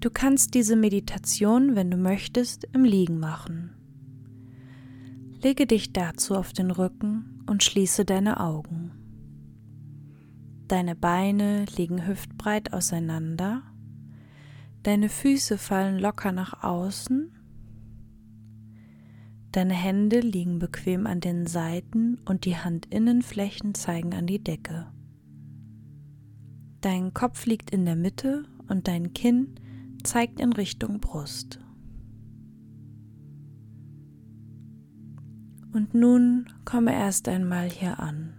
Du kannst diese Meditation, wenn du möchtest, im Liegen machen. Lege dich dazu auf den Rücken und schließe deine Augen. Deine Beine liegen hüftbreit auseinander, deine Füße fallen locker nach außen, deine Hände liegen bequem an den Seiten und die Handinnenflächen zeigen an die Decke. Dein Kopf liegt in der Mitte und dein Kinn zeigt in Richtung Brust. Und nun komme erst einmal hier an.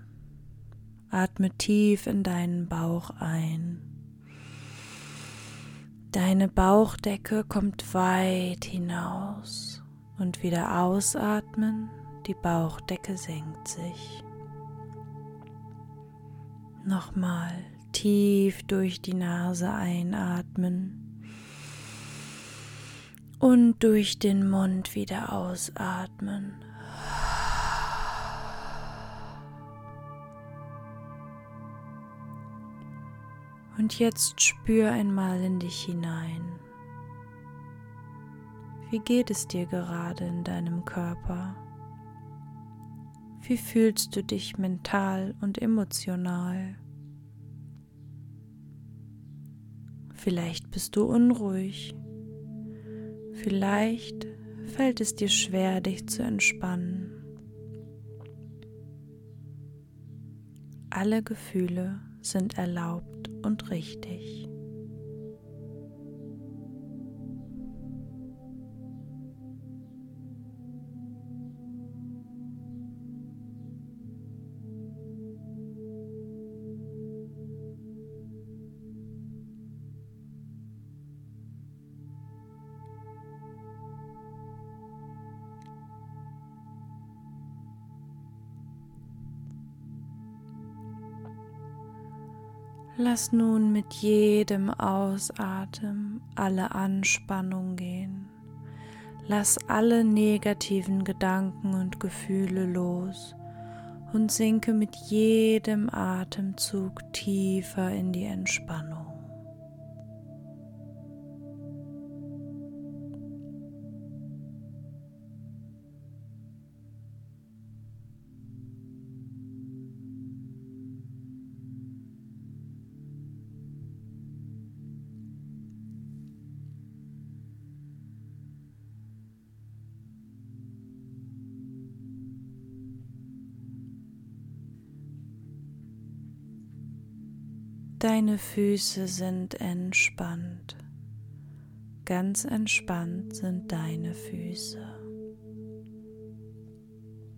Atme tief in deinen Bauch ein. Deine Bauchdecke kommt weit hinaus und wieder ausatmen, die Bauchdecke senkt sich. Nochmal tief durch die Nase einatmen und durch den Mund wieder ausatmen. Und jetzt spür einmal in dich hinein. Wie geht es dir gerade in deinem Körper? Wie fühlst du dich mental und emotional? Vielleicht bist du unruhig. Vielleicht fällt es dir schwer, dich zu entspannen. Alle Gefühle sind erlaubt und richtig. Lass nun mit jedem Ausatmen alle Anspannung gehen. Lass alle negativen Gedanken und Gefühle los und sinke mit jedem Atemzug tiefer in die Entspannung. Deine Füße sind entspannt. Ganz entspannt sind deine Füße.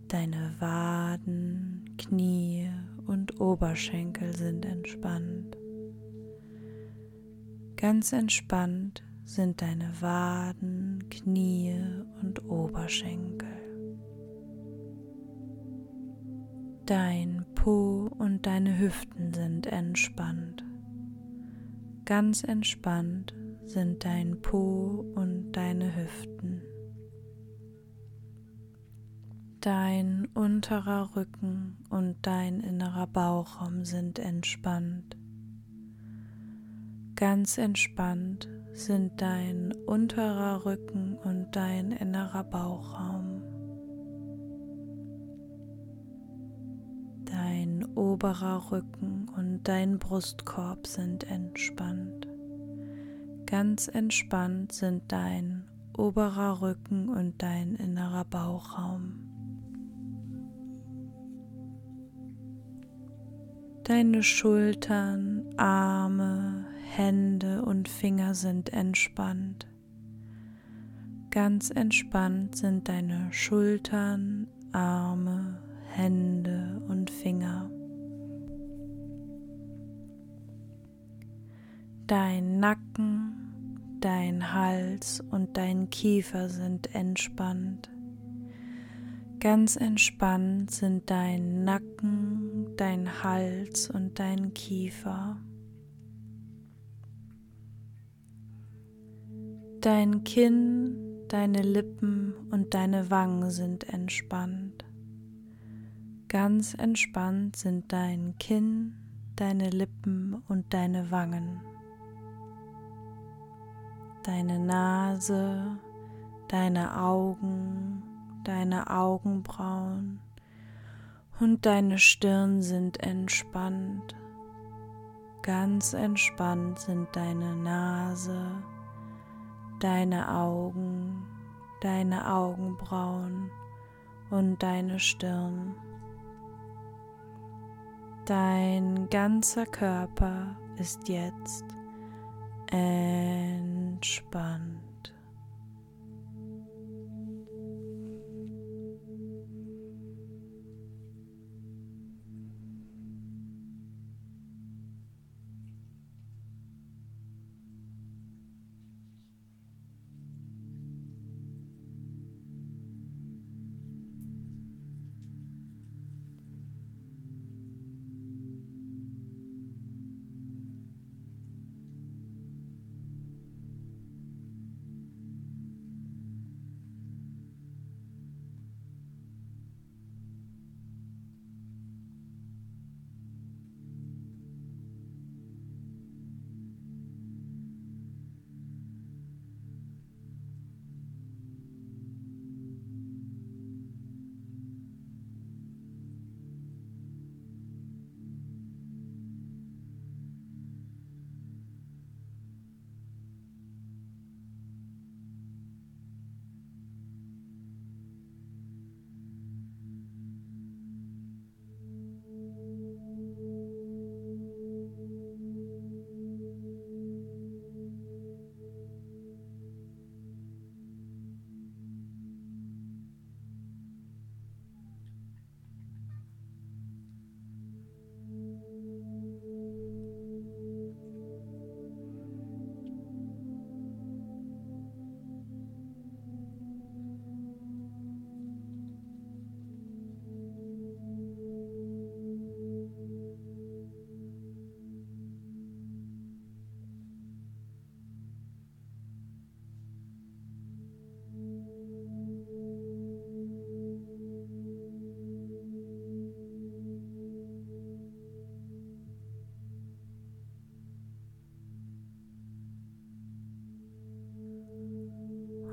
Deine Waden, Knie und Oberschenkel sind entspannt. Ganz entspannt sind deine Waden, Knie und Oberschenkel. Dein Po und deine Hüften sind entspannt. Ganz entspannt sind dein Po und deine Hüften. Dein unterer Rücken und dein innerer Bauchraum sind entspannt. Ganz entspannt sind dein unterer Rücken und dein innerer Bauchraum. Oberer Rücken und dein Brustkorb sind entspannt. Ganz entspannt sind dein oberer Rücken und dein innerer Bauchraum. Deine Schultern, Arme, Hände und Finger sind entspannt. Ganz entspannt sind deine Schultern, Arme, Hände und Finger. Dein Nacken, dein Hals und dein Kiefer sind entspannt. Ganz entspannt sind dein Nacken, dein Hals und dein Kiefer. Dein Kinn, deine Lippen und deine Wangen sind entspannt. Ganz entspannt sind dein Kinn, deine Lippen und deine Wangen. Deine Nase, deine Augen, deine Augenbrauen und deine Stirn sind entspannt. Ganz entspannt sind deine Nase, deine Augen, deine Augenbrauen und deine Stirn. Dein ganzer Körper ist jetzt entspannt.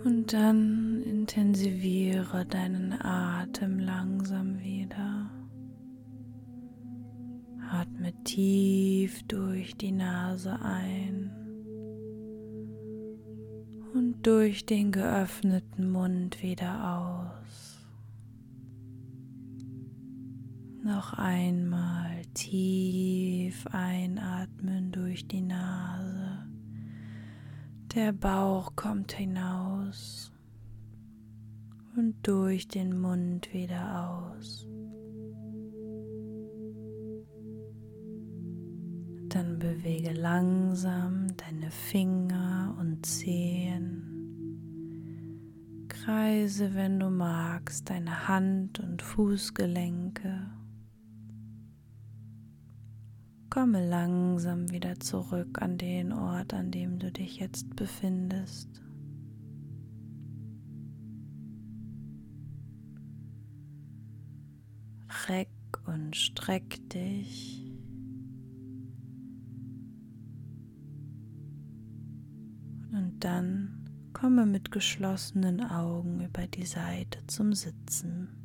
Und dann intensiviere deinen Atem langsam wieder. Atme tief durch die Nase ein und durch den geöffneten Mund wieder aus. Noch einmal tief einatmen durch die Nase der Bauch kommt hinaus und durch den Mund wieder aus. Dann bewege langsam deine Finger und Zehen. Kreise, wenn du magst, deine Hand- und Fußgelenke. Komme langsam wieder zurück an den Ort, an dem du dich jetzt befindest. Reck und streck dich. Und dann komme mit geschlossenen Augen über die Seite zum Sitzen.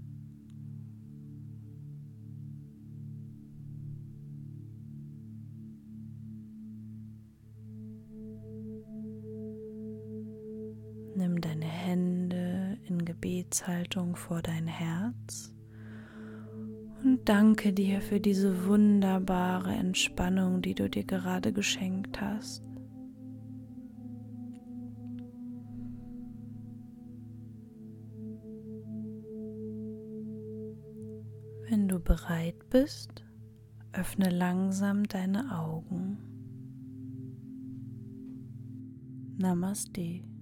Gebetshaltung vor dein Herz und danke dir für diese wunderbare Entspannung, die du dir gerade geschenkt hast. Wenn du bereit bist, öffne langsam deine Augen. Namaste.